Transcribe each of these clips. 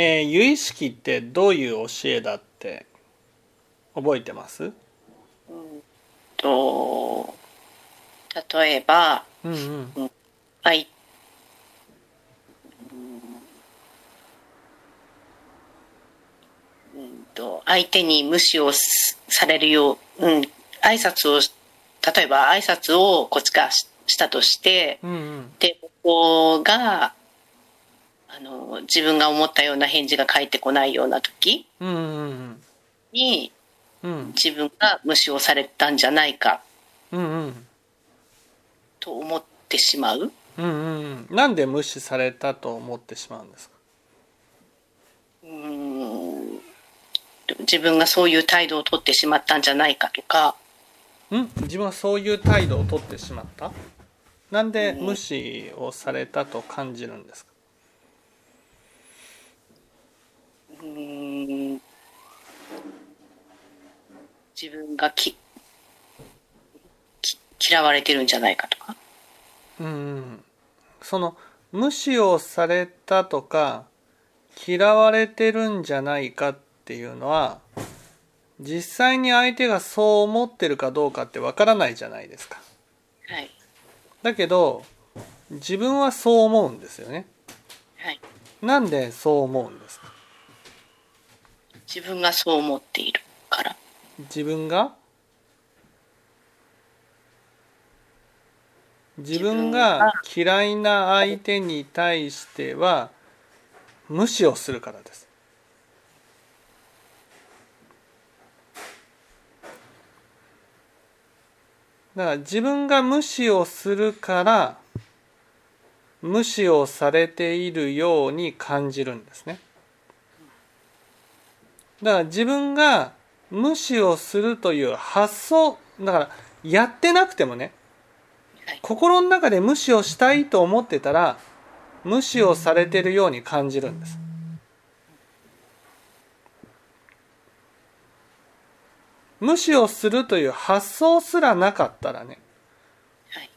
えー、由意識ってどういう教えだって覚えてます？うんと例えば、うんうん、相と相手に無視をされるよう、うん、挨拶を例えば挨拶をこっちがしたとして、うんうん、でここがあの自分が思ったような返事が返ってこないような時に、うん、自分が無視をされたんじゃないか、うんうん、と思ってしまう？うんうん、なんで無視されたと思ってしまうんですか？うん。自分がそういう態度をとってしまったんじゃないかとか。ん？自分はそういう態度をとってしまった？なんで無視をされたと感じるんですか？うん自分がきき嫌われてるんじゃないかとか？うんその無視をされたとか嫌われてるんじゃないかっっていうのは実際に相手がそう思ってるかどうかってわからないじゃないですか。はい、だけど自分はそう思うんですよね。はい、なんでそう思うんですか？自分がそう思っているから自分が？自分が嫌いな相手に対しては無視をするからです。だから自分が無視をするから無視をされているように感じるんですね。だから自分が無視をするという発想だからやってなくてもね心の中で無視をしたいと思ってたら無視をされているように感じるんです。無視をするという発想すらなかったらね、はい、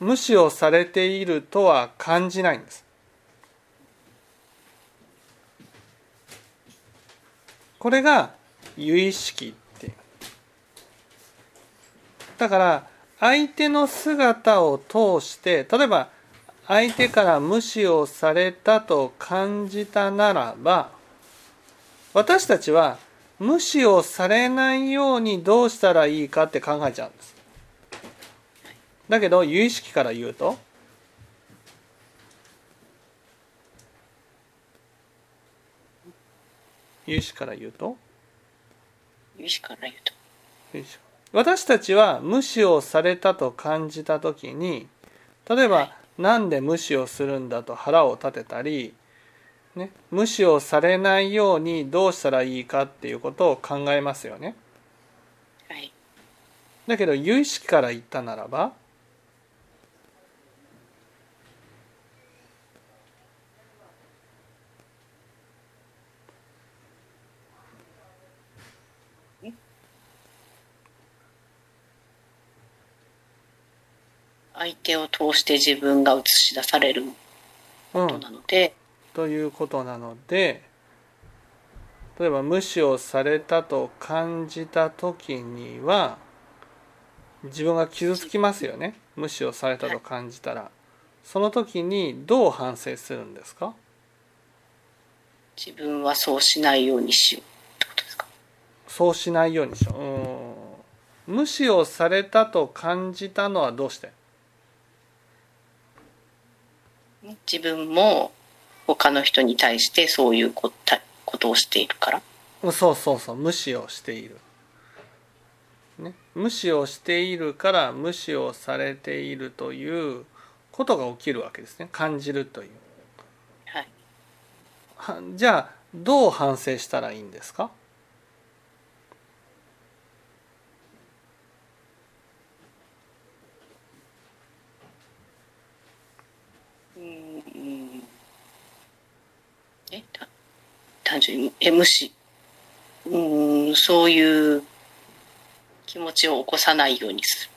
無視をされているとは感じないんです。これが由意識って。だから相手の姿を通して例えば相手から無視をされたと感じたならば私たちは無視をされないようにどうしたらいいかって考えちゃうんですだけど有意識から言うと有意識から言うと？有意識から言うと。私たちは無視をされたと感じた時に例えば、はい、なんで無視をするんだと腹を立てたりね、無視をされないようにどうしたらいいかっていうことを考えますよね。はい、だけど有意識から言ったならば相手を通して自分が映し出されることなので、うんということなので例えば無視をされたと感じた時には自分が傷つきますよね。無視をされたと感じたら。その時にどう反省するんですか？自分はそうしないようにしようってことですか？そうしないようにしよう。無視をされたと感じたのはどうして？自分も他の人に対してそういうことをしているから。そうそうそう無視をしている、ね、無視をしているから無視をされているということが起きるわけですね。感じるという。はい。じゃあどう反省したらいいんですかえ単純にえ無視。うんそういう気持ちを起こさないようにす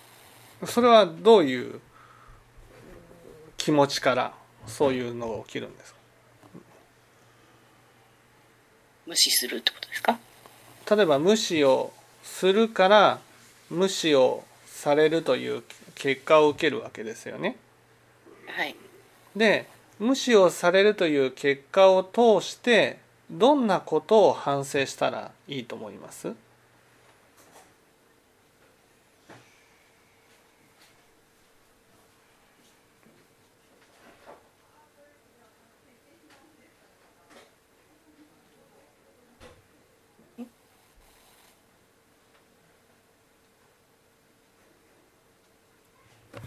る。それはどういう気持ちからそういうのが起きるんですか？無視するってことですか？例えば無視をするから無視をされるという結果を受けるわけですよね。はい。で無視をされるという結果を通してどんなことを反省したらいいと思います？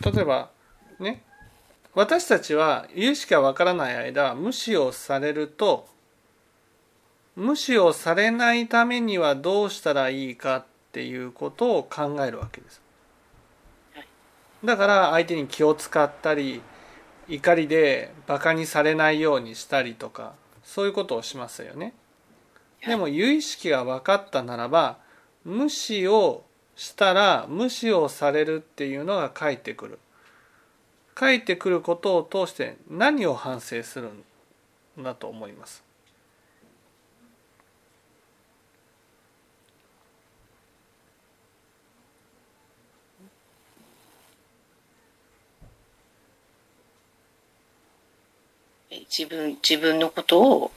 例えばね私たちは有意識がわからない間無視をされると無視をされないためにはどうしたらいいかっていうことを考えるわけです。だから相手に気を使ったり怒りでバカにされないようにしたりとかそういうことをしますよね。でも有意識が分かったならば無視をしたら無視をされるっていうのが返ってくる。返ってくることを通して何を反省するんだと思います？自分自分のことを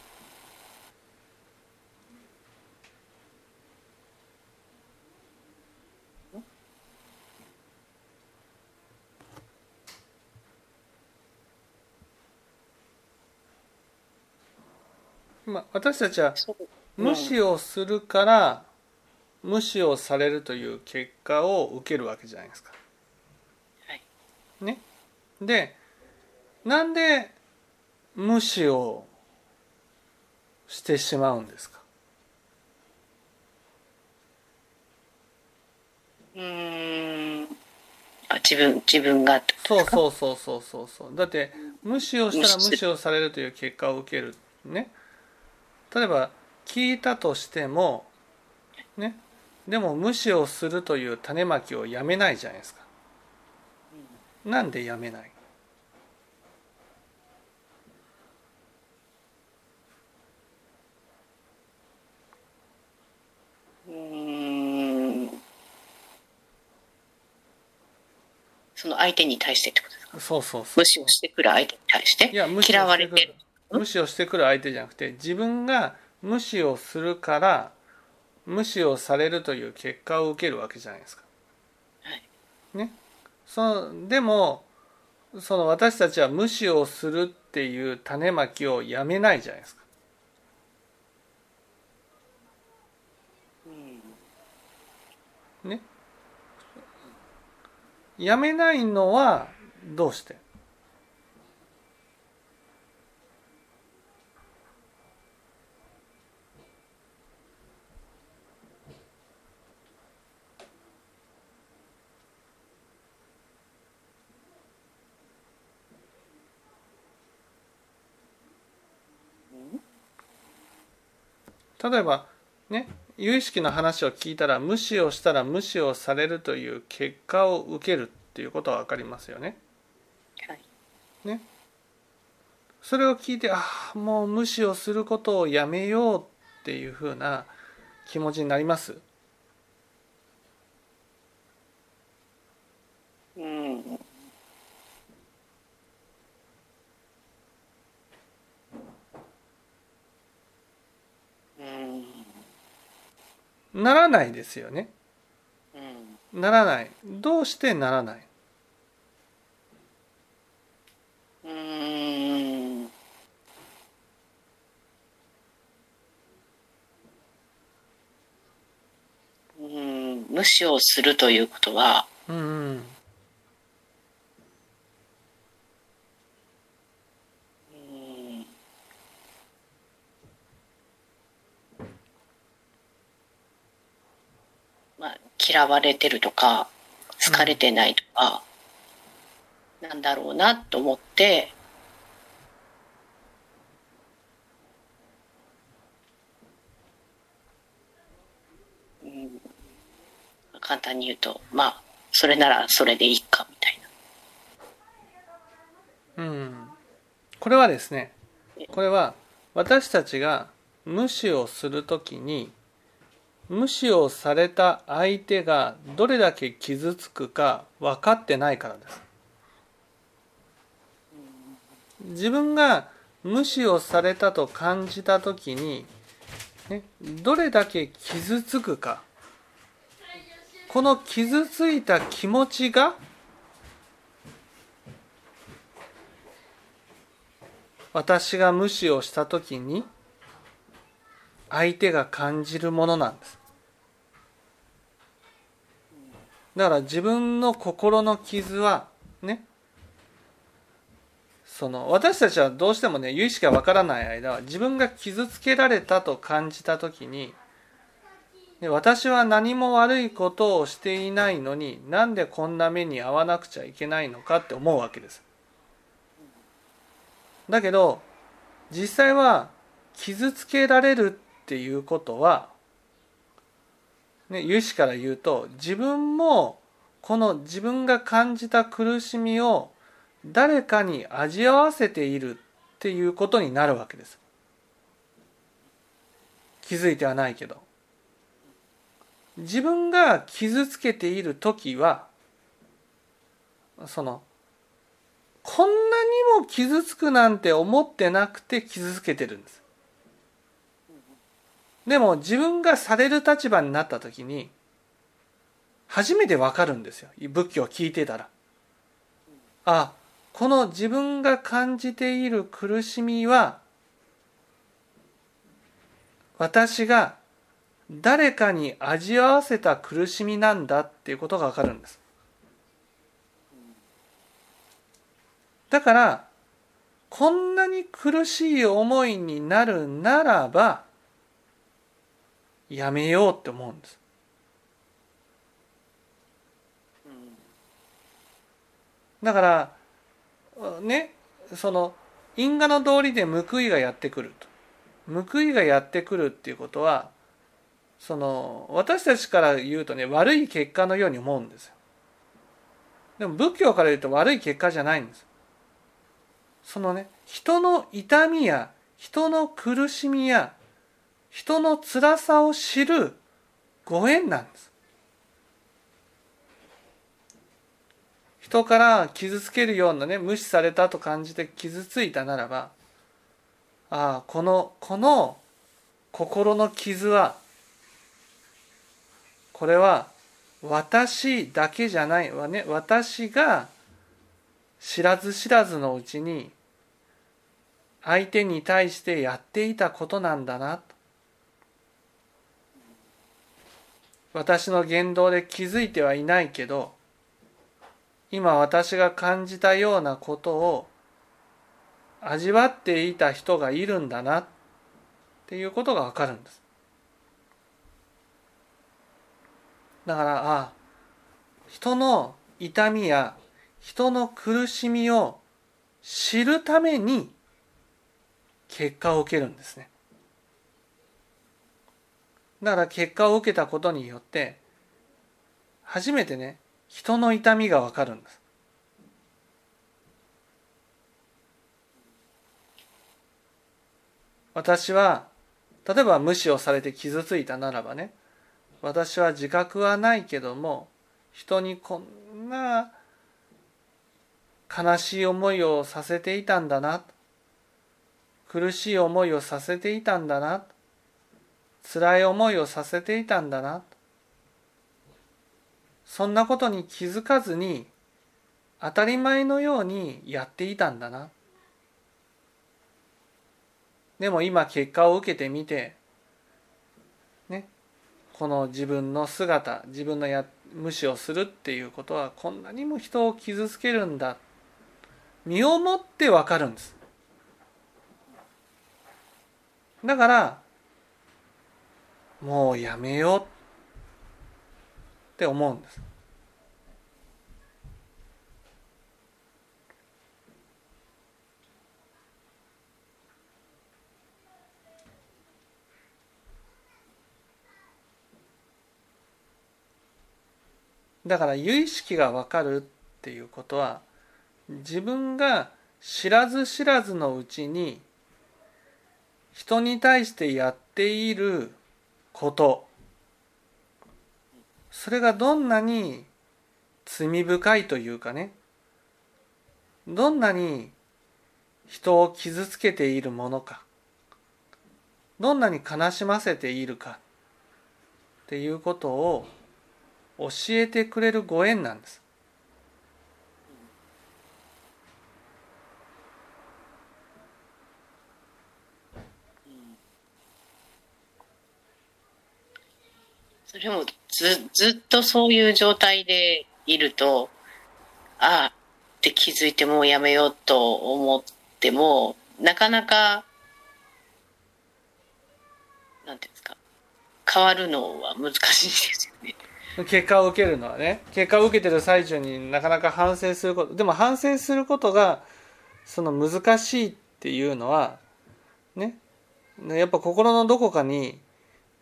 まあ、私たちは無視をするから無視をされるという結果を受けるわけじゃないですか。はいね。でなんで無視をしてしまうんですか？うーん。あ自分自分がそうそうそうそうそうそう。だって無視をしたら無視。無視をされるという結果を受けるね。例えば聞いたとしてもね。でも無視をするという種まきをやめないじゃないですか。なんでやめない？うーん。その相手に対してってことですか？そうそう無視をしてくる相手に対して？いや無視嫌をしてくる。われてる？無視をしてくる相手じゃなくて自分が無視をするから無視をされるという結果を受けるわけじゃないですか。はい。ね、そのでもその私たちは無視をするっていう種まきをやめないじゃないですか。ね。やめないのはどうして？例えばね有意識の話を聞いたら無視をしたら無視をされるという結果を受けるっていうことは分かりますよね。はい。ね。それを聞いてああもう無視をすることをやめようっていうふうな気持ちになりますうんうんならないですよね。うん。ならない。どうしてならない？うーん。うん。無視をするということはうんまあ嫌われてるとか好かれてないとか、なんだろうなと思って簡単に言うとまあそれならそれでいいかみたいな。うんこれはですねこれは私たちが無視をするときに無視をされた相手がどれだけ傷つくか分かってないからです。自分が無視をされたと感じたときに、ね、どれだけ傷つくか。この傷ついた気持ちが私が無視をした時に相手が感じるものなんですだから自分の心の傷はねその私たちはどうしてもね由意識がわからない間は自分が傷つけられたと感じた時にで私は何も悪いことをしていないのになんでこんな目に遭わなくちゃいけないのかって思うわけです。だけど実際は傷つけられるっていうことは、ね、有志から言うと自分もこの自分が感じた苦しみを誰かに味わわせているっていうことになるわけです。気づいてはないけど。自分が傷つけている時はそのこんなにも傷つくなんて思ってなくて傷つけてるんですでも自分がされる立場になった時に初めてわかるんですよ。仏教を聞いてたら。あこの自分が感じている苦しみは私が誰かに味わわせた苦しみなんだっていうことがわかるんです。だからこんなに苦しい思いになるならばやめようって思うんです。だからねその因果の道理で報いがやってくると。報いがやってくるっていうことはその私たちから言うとね悪い結果のように思うんですよ。でも仏教から言うと悪い結果じゃないんです。そのね人の痛みや人の苦しみや人の辛さを知るご縁なんです。人から傷つけるようなね無視されたと感じて傷ついたならばああこのこの心の傷はこれは私だけじゃないわね。私が知らず知らずのうちに相手に対してやっていたことなんだなと。私の言動で気づいてはいないけど今私が感じたようなことを味わっていた人がいるんだなっていうことがわかるんです。だからあ人の痛みや人の苦しみを知るために結果を受けるんですね。だから結果を受けたことによって初めてね人の痛みがわかるんです。私は例えば無視をされて傷ついたならばね私は自覚はないけども人にこんな悲しい思いをさせていたんだな苦しい思いをさせていたんだな辛い思いをさせていたんだな。そんなことに気づかずに当たり前のようにやっていたんだな。でも今結果を受けてみてねこの自分の姿自分のや無視をするっていうことはこんなにも人を傷つけるんだ。身をもってわかるんです。だからもうやめようって思うんです。だから由意識が分かるっていうことは自分が知らず知らずのうちに人に対してやっていること。それがどんなに罪深いというかね。どんなに人を傷つけているものか。どんなに悲しませているか。っていうことを教えてくれるご縁なんです。それもずずっとそういう状態でいるとああって気づいてもうやめようと思ってもなかなかなんていうんですか変わるのは難しいですよね。結果を受けるのはね。結果を受けてる最中になかなか反省すること。でも反省することがその難しいっていうのはね。やっぱ心のどこかに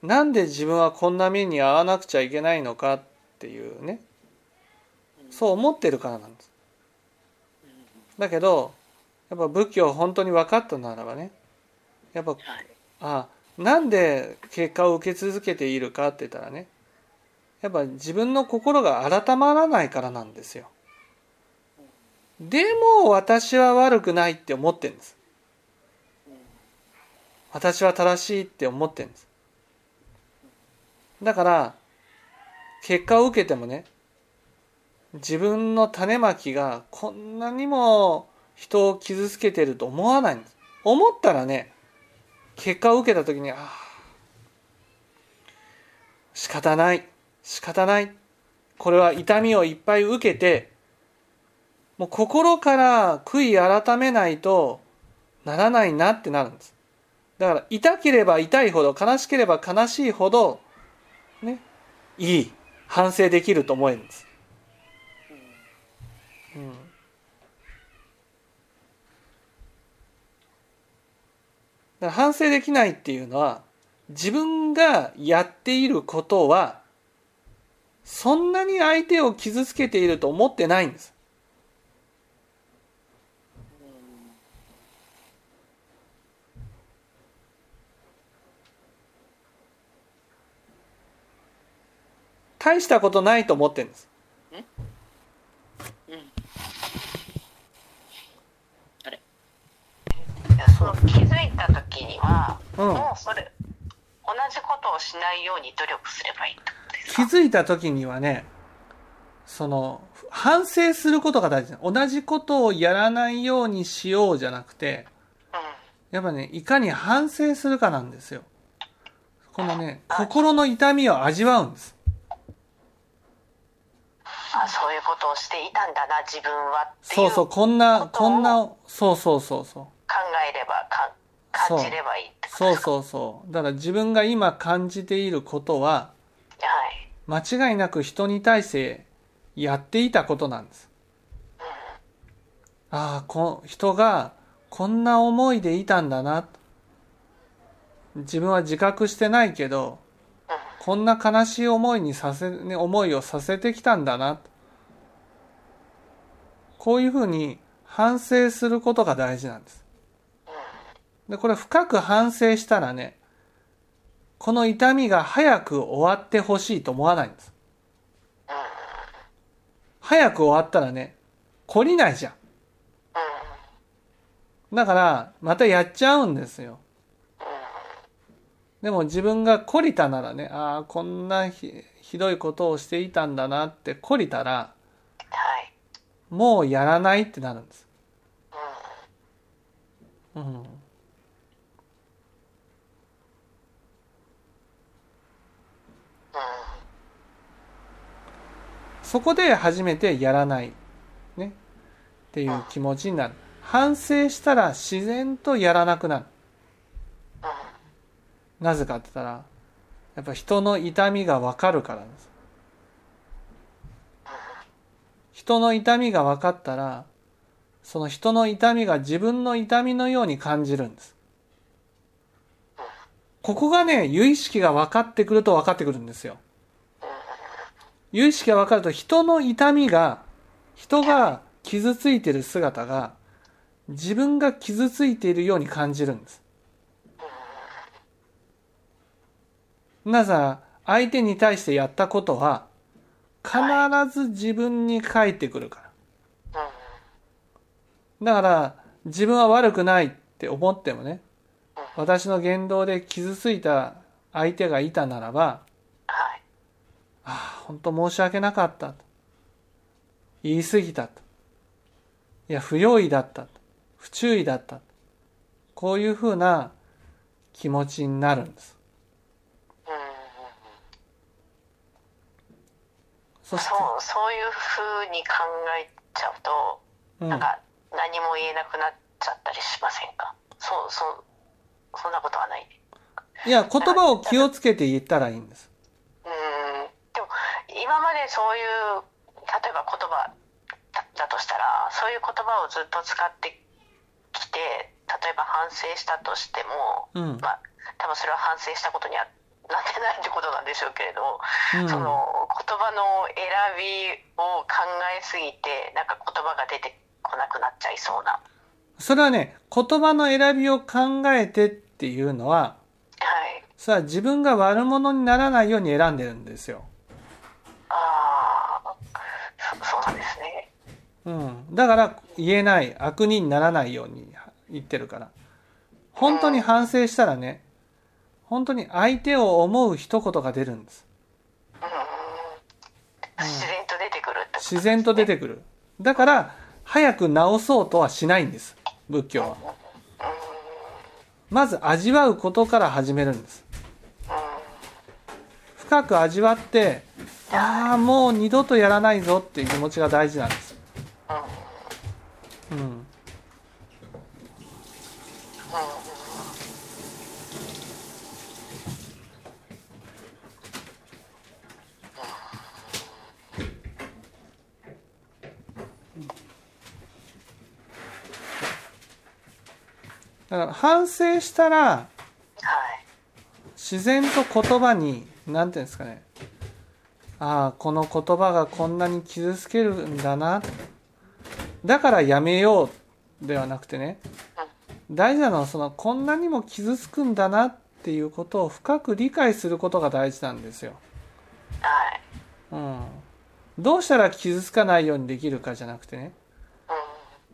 なんで自分はこんな目に遭わなくちゃいけないのかっていうね。そう思ってるからなんです。だけどやっぱ仏教を本当に分かったならばねやっぱ、あなんで結果を受け続けているかって言ったらねやっぱ自分の心が改まらないからなんですよ。でも私は悪くないって思ってるんです。私は正しいって思ってるんですだから結果を受けてもね自分の種まきがこんなにも人を傷つけてると思わないんです。思ったらね結果を受けた時にああ仕方ない仕方ない。これは痛みをいっぱい受けてもう心から悔い改めないとならないなってなるんです。だから痛ければ痛いほど悲しければ悲しいほどね。いい反省できると思えんです。うん。だから反省できないっていうのは自分がやっていることはそんなに相手を傷つけていると思ってないんです。大したことないと思ってるんです。その気づいた時には、うん。もうそれ同じことをしないように努力すればいいってことですか？気づいた時にはねその反省することが大事な同じことをやらないようにしようじゃなくてうん。やっぱねいかに反省するかなんですよ。このね心の痛みを味わうんですあそういうことをしていたんだな自分はっていそうそうこんなこんなそうそうそうそう。考えればか感じればいいってことそう。そうそうだから自分が今感じていることははい。間違いなく人に対してやっていたことなんです。ああこ人がこんな思いでいたんだな。自分は自覚してないけどこんな悲しい思いにさせ、ね、思いをさせてきたんだな。こういうふうに反省することが大事なんです。でこれ深く反省したらねこの痛みが早く終わってほしいと思わないんです。早く終わったらね懲りないじゃん。だからまたやっちゃうんですよ。でも自分が懲りたならねああこんなひひどいことをしていたんだなって懲りたらはい。もうやらないってなるんです。うん。そこで初めてやらない、ね、っていう気持ちになる。反省したら自然とやらなくなるなぜかって言ったらやっぱ人の痛みが分かるからです。人の痛みが分かったらその人の痛みが自分の痛みのように感じるんです。ここがね有意識が分かってくると分かってくるんですよ。有意識が分かると人の痛みが人が傷ついている姿が自分が傷ついているように感じるんです。なぜ相手に対してやったことは必ず自分に返ってくるから。だから自分は悪くないって思ってもね私の言動で傷ついた相手がいたならばはい。ああ本当申し訳なかったと言い過ぎたといや不用意だったと不注意だったとこういうふうな気持ちになるんですうん。そう、そういうふうに考えちゃうと、うんなんか何も言えなくなっちゃったりしませんか？そう、そう、そんなことはない。いや言葉を気をつけて言ったらいいんですうん。でも、今までそういう、例えば言葉だだとしたら、そういう言葉をずっと使ってきて、例えば反省したとしても、うんまあ、多分それは反省したことにはなってないってことなんでしょうけれども、うん。その言葉の選びを考えすぎてなんか言葉が出てこなくなっちゃいそうな。それはね言葉の選びを考えてっていうのははい。それは自分が悪者にならないように選んでるんですよ。ああそそうなんですね。うん、だから言えない。悪人にならないように言ってるから。本当に反省したらね本当に相手を思う一言が出るんです。うん。自然と出てくるってこと自然と出てくる。だから早く治そうとはしないんです。仏教は。まず味わうことから始めるんです。深く味わってああもう二度とやらないぞっていう気持ちが大事なんですうんだから反省したらはい。自然と言葉に何ていうんですかね。ああこの言葉がこんなに傷つけるんだな。だからやめようではなくてね。大事なのはそのこんなにも傷つくんだなっていうことを深く理解することが大事なんですよ。はい。うん、どうしたら傷つかないようにできるかじゃなくてね。うん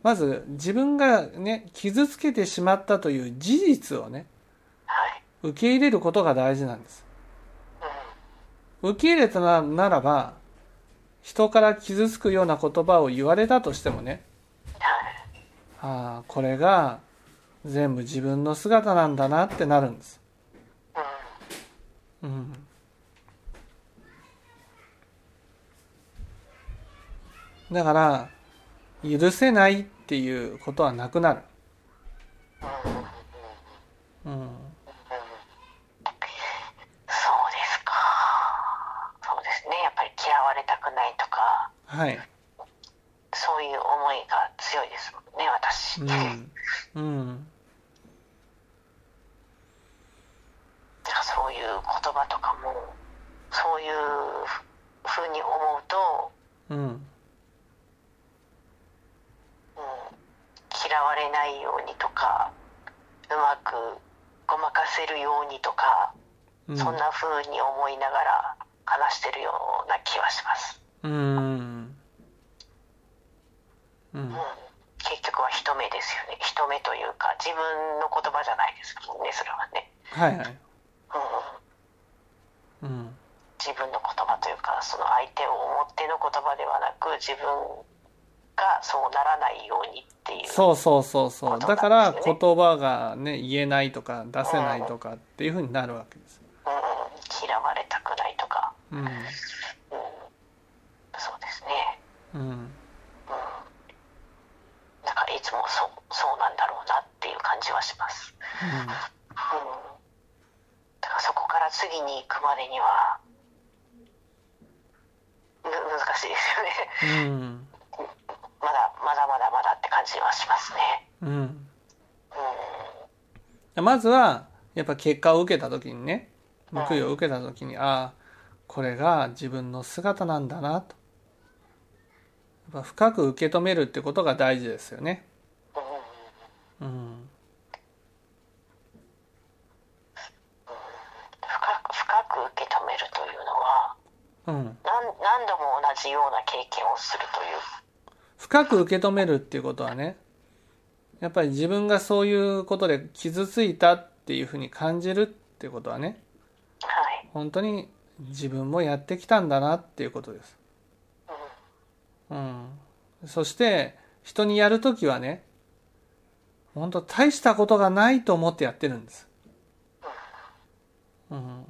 まず自分がね傷つけてしまったという事実をねはい。受け入れることが大事なんです。うん。受け入れたなならば人から傷つくような言葉を言われたとしてもねはい。ああこれが全部自分の姿なんだなってなるんです。うん。うん、だから許せないっていうことはなくなる。うん、そうですかそうですねやっぱり嫌われたくないとかはい。そういう思いが強いですもんね私、うん。うん。なんかそういう言葉とかもそういうふうに思うと、うん。うん、嫌われないようにとかうまくごまかせるようにとか、うん。そんなふうに思いながら話してるような気はします、うん。うん。うん、結局は人目ですよね人目というか自分の言葉じゃないですもんねそれはね、はいはい。うん、うん。自分の言葉というかその相手を思っての言葉ではなく自分がそうならないようにっていうそうそうそうそう。だから言葉がね、言えないとか出せないとかっていうふうになるわけです。うん、嫌われたくないとか、うん。うん、そうですねうん。なんかいつもそうそうなんだろうなっていう感じはします、うん、だからそこから次に行くまでにはむ難しいですよねうん。まだまだまだまだって感じはしますねうん。うんまずは、やっぱ結果を受けた時にね、報いを受けた時に、ああ、これが自分の姿なんだなと。やっぱ深く受け止めるってことが大事ですよね。うん。深く深く受めるというのはうん、何何度も同じような経験をするという深く受け止めるっていうことはねやっぱり自分がそういうことで傷ついたっていうふうに感じるっていうことはねはい、本当に自分もやってきたんだなっていうことです。うん。うん、そして人にやるときはね本当大したことがないと思ってやってるんです。うん、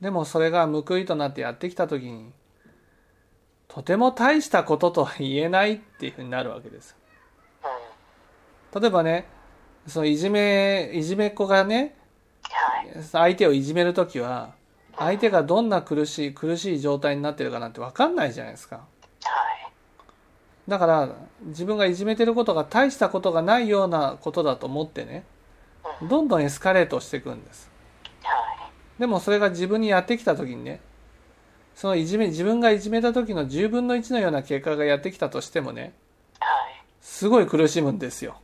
でもそれが報いとなってやってきたときにとても大したこととは言えないっていうふうになるわけです。うん例えばねそのいじめいじめっ子がねはい。相手をいじめるときは相手がどんな苦しい苦しい状態になってるかなんて分かんないじゃないですか。はい。だから自分がいじめてることが大したことがないようなことだと思ってねどんどんエスカレートしていくんです。はい。でもそれが自分にやってきた時にねそのいじめ自分がいじめた時の10分の1のような結果がやってきたとしてもねはい。すごい苦しむんですよ。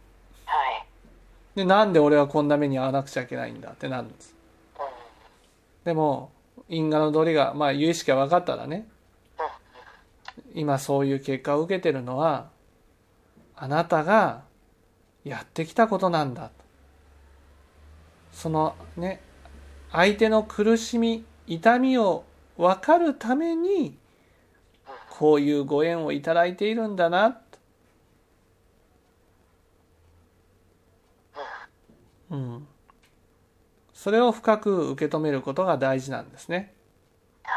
はい。でなんで俺はこんな目に遭わなくちゃいけないんだってなるんです。うん。でも因果の道理がまあ有意識が分かったらね今そういう結果を受けてるのはあなたがやってきたことなんだ。そのね相手の苦しみ痛みを分かるためにこういうご縁をいただいているんだな。うん。それを深く受け止めることが大事なんですねは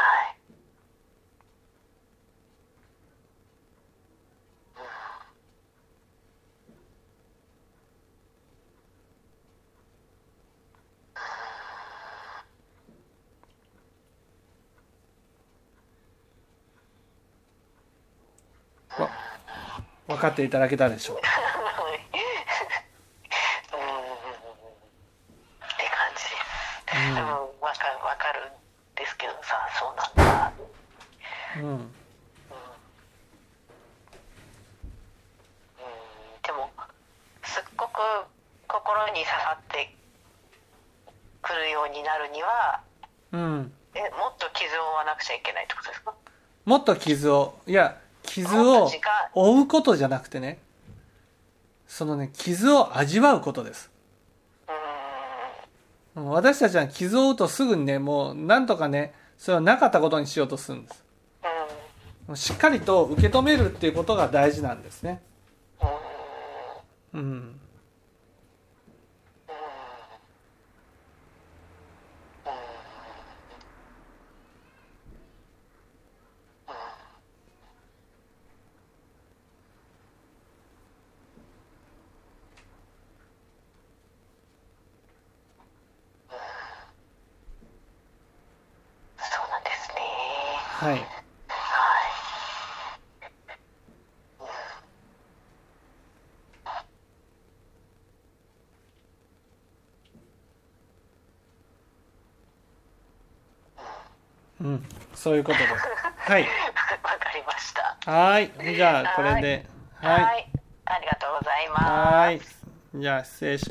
いわ分かっていただけたでしょう。かうん。って感じ。です。うん、わかるわかるんですけどさ、そうなんだ。うん。うん、でもすっごく心に刺さってくるようになるには、うん。えもっと傷を負わなくちゃいけないってことですか？もっと傷を。いや傷を追うことじゃなくてねそのね傷を味わうことです。私たちは傷を負うとすぐにねもうなんとかねそれはなかったことにしようとするんです。しっかりと受け止めるっていうことが大事なんですね。うんうんそうなんですね。はいはい。うんそういうことです。はい。わかりました。はい。じゃあこれで。はい。はい。ありがとうございます。はい。じゃあ失礼し